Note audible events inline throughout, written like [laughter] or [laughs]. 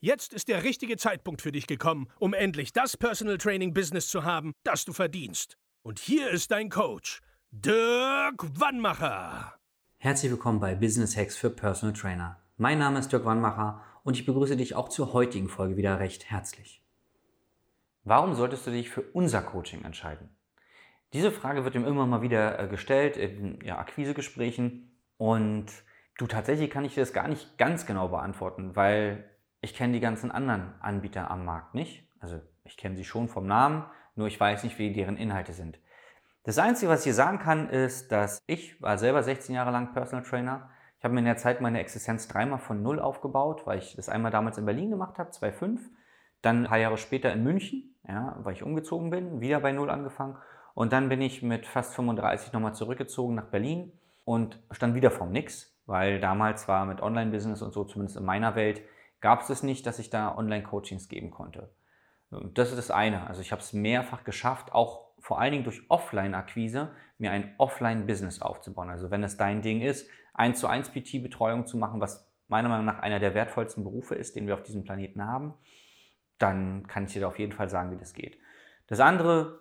Jetzt ist der richtige Zeitpunkt für dich gekommen, um endlich das Personal Training Business zu haben, das du verdienst. Und hier ist dein Coach, Dirk Wannmacher. Herzlich willkommen bei Business Hacks für Personal Trainer. Mein Name ist Dirk Wannmacher und ich begrüße dich auch zur heutigen Folge wieder recht herzlich. Warum solltest du dich für unser Coaching entscheiden? Diese Frage wird ihm immer mal wieder äh, gestellt in ja, Akquisegesprächen und du tatsächlich kann ich dir das gar nicht ganz genau beantworten, weil ich kenne die ganzen anderen Anbieter am Markt nicht. Also ich kenne sie schon vom Namen, nur ich weiß nicht, wie deren Inhalte sind. Das Einzige, was ich hier sagen kann, ist, dass ich war selber 16 Jahre lang Personal Trainer. Ich habe mir in der Zeit meine Existenz dreimal von Null aufgebaut, weil ich das einmal damals in Berlin gemacht habe, 2005. Dann ein paar Jahre später in München, ja, weil ich umgezogen bin, wieder bei Null angefangen. Und dann bin ich mit fast 35 nochmal zurückgezogen nach Berlin und stand wieder vom Nix, weil damals war mit Online-Business und so, zumindest in meiner Welt, gab es es nicht, dass ich da Online-Coachings geben konnte. Das ist das eine. Also ich habe es mehrfach geschafft, auch vor allen Dingen durch Offline-Akquise, mir ein Offline-Business aufzubauen. Also wenn es dein Ding ist, 1 zu 1 PT-Betreuung zu machen, was meiner Meinung nach einer der wertvollsten Berufe ist, den wir auf diesem Planeten haben, dann kann ich dir auf jeden Fall sagen, wie das geht. Das andere,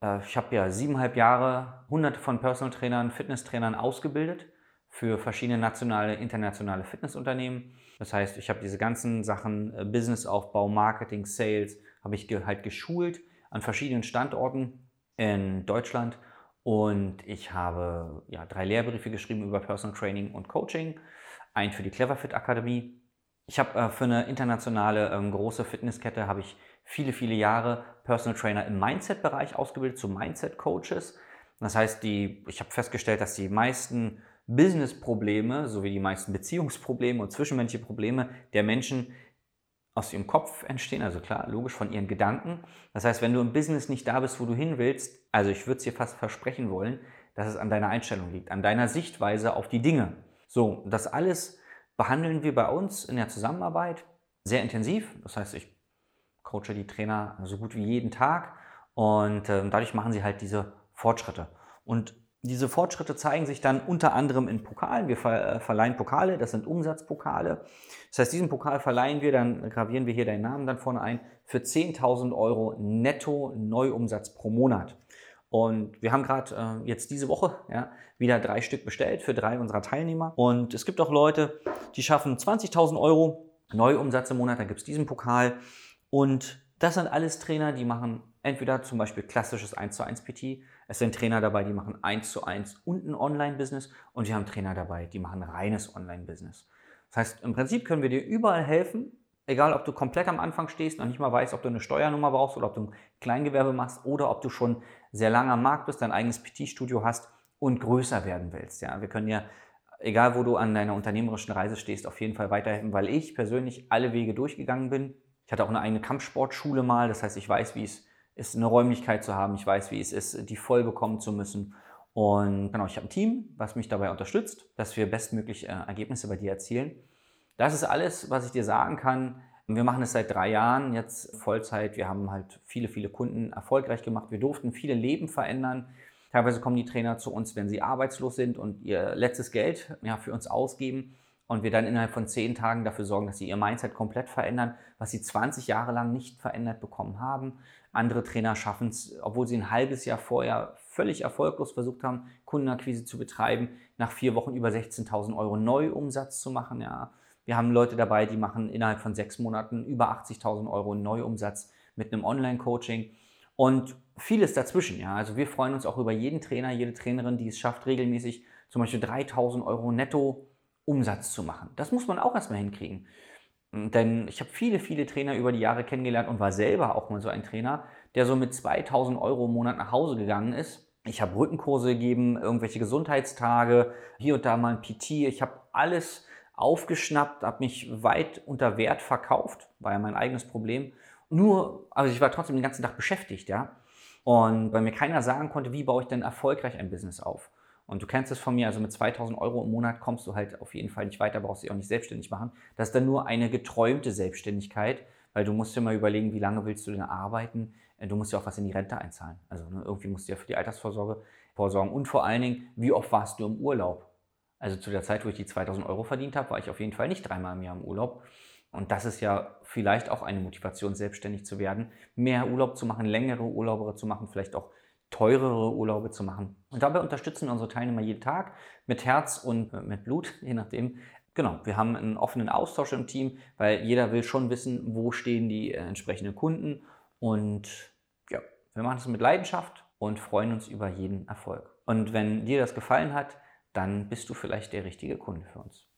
äh, ich habe ja siebeneinhalb Jahre hunderte von Personal Trainern, Fitnesstrainern ausgebildet für verschiedene nationale, internationale Fitnessunternehmen. Das heißt, ich habe diese ganzen Sachen, äh, Businessaufbau, Marketing, Sales, habe ich halt geschult an verschiedenen Standorten in Deutschland und ich habe ja, drei Lehrbriefe geschrieben über Personal Training und Coaching, einen für die Cleverfit Akademie ich habe äh, für eine internationale ähm, große Fitnesskette habe ich viele, viele Jahre Personal Trainer im Mindset-Bereich ausgebildet zu Mindset-Coaches. Das heißt, die, ich habe festgestellt, dass die meisten Business-Probleme sowie die meisten Beziehungsprobleme und zwischenmenschliche Probleme der Menschen aus ihrem Kopf entstehen, also klar, logisch von ihren Gedanken. Das heißt, wenn du im Business nicht da bist, wo du hin willst, also ich würde es dir fast versprechen wollen, dass es an deiner Einstellung liegt, an deiner Sichtweise auf die Dinge. So, das alles behandeln wir bei uns in der Zusammenarbeit sehr intensiv. Das heißt, ich coache die Trainer so gut wie jeden Tag und äh, dadurch machen sie halt diese Fortschritte. Und diese Fortschritte zeigen sich dann unter anderem in Pokalen. Wir äh, verleihen Pokale, das sind Umsatzpokale. Das heißt, diesen Pokal verleihen wir, dann gravieren wir hier deinen Namen dann vorne ein, für 10.000 Euro netto Neuumsatz pro Monat. Und wir haben gerade äh, jetzt diese Woche ja, wieder drei Stück bestellt für drei unserer Teilnehmer. Und es gibt auch Leute, die schaffen 20.000 Euro Neuumsatz im Monat, dann gibt es diesen Pokal. Und das sind alles Trainer, die machen entweder zum Beispiel klassisches 1 zu 1 PT, es sind Trainer dabei, die machen 1 zu 1 und ein Online-Business und wir haben Trainer dabei, die machen reines Online-Business. Das heißt, im Prinzip können wir dir überall helfen, Egal, ob du komplett am Anfang stehst und nicht mal weißt, ob du eine Steuernummer brauchst oder ob du ein Kleingewerbe machst oder ob du schon sehr lange am Markt bist, dein eigenes PT-Studio hast und größer werden willst. Ja, wir können ja, egal wo du an deiner unternehmerischen Reise stehst, auf jeden Fall weiterhelfen, weil ich persönlich alle Wege durchgegangen bin. Ich hatte auch eine eigene Kampfsportschule mal, das heißt, ich weiß, wie es ist, eine Räumlichkeit zu haben. Ich weiß, wie es ist, die voll bekommen zu müssen. Und genau, ich habe ein Team, was mich dabei unterstützt, dass wir bestmöglich äh, Ergebnisse bei dir erzielen. Das ist alles, was ich dir sagen kann. Wir machen es seit drei Jahren jetzt Vollzeit. Wir haben halt viele, viele Kunden erfolgreich gemacht. Wir durften viele Leben verändern. Teilweise kommen die Trainer zu uns, wenn sie arbeitslos sind und ihr letztes Geld ja, für uns ausgeben und wir dann innerhalb von zehn Tagen dafür sorgen, dass sie ihr Mindset komplett verändern, was sie 20 Jahre lang nicht verändert bekommen haben. Andere Trainer schaffen es, obwohl sie ein halbes Jahr vorher völlig erfolglos versucht haben, Kundenakquise zu betreiben, nach vier Wochen über 16.000 Euro Neuumsatz zu machen. Ja, wir haben Leute dabei, die machen innerhalb von sechs Monaten über 80.000 Euro Neuumsatz mit einem Online-Coaching und vieles dazwischen. Ja, also wir freuen uns auch über jeden Trainer, jede Trainerin, die es schafft, regelmäßig zum Beispiel 3.000 Euro netto Umsatz zu machen. Das muss man auch erstmal hinkriegen. Denn ich habe viele, viele Trainer über die Jahre kennengelernt und war selber auch mal so ein Trainer, der so mit 2000 Euro im Monat nach Hause gegangen ist. Ich habe Rückenkurse gegeben, irgendwelche Gesundheitstage, hier und da mal ein PT. Ich habe alles aufgeschnappt, habe mich weit unter Wert verkauft, war ja mein eigenes Problem. Nur, also ich war trotzdem den ganzen Tag beschäftigt, ja. Und weil mir keiner sagen konnte, wie baue ich denn erfolgreich ein Business auf. Und du kennst es von mir, also mit 2000 Euro im Monat kommst du halt auf jeden Fall nicht weiter, brauchst dich auch nicht selbstständig machen. Das ist dann nur eine geträumte Selbstständigkeit, weil du musst dir mal überlegen, wie lange willst du denn arbeiten. Äh, du musst ja auch was in die Rente einzahlen. Also ne, irgendwie musst du ja für die Altersvorsorge vorsorgen. Und vor allen Dingen, wie oft warst du im Urlaub? Also zu der Zeit, wo ich die 2000 Euro verdient habe, war ich auf jeden Fall nicht dreimal im Jahr im Urlaub. Und das ist ja vielleicht auch eine Motivation, selbstständig zu werden, mehr Urlaub zu machen, längere Urlaube zu machen, vielleicht auch teurere Urlaube zu machen. Und dabei unterstützen unsere Teilnehmer jeden Tag mit Herz und äh, mit Blut, [laughs] je nachdem. Genau, wir haben einen offenen Austausch im Team, weil jeder will schon wissen, wo stehen die äh, entsprechenden Kunden. Und ja, wir machen das mit Leidenschaft und freuen uns über jeden Erfolg. Und wenn dir das gefallen hat, dann bist du vielleicht der richtige Kunde für uns.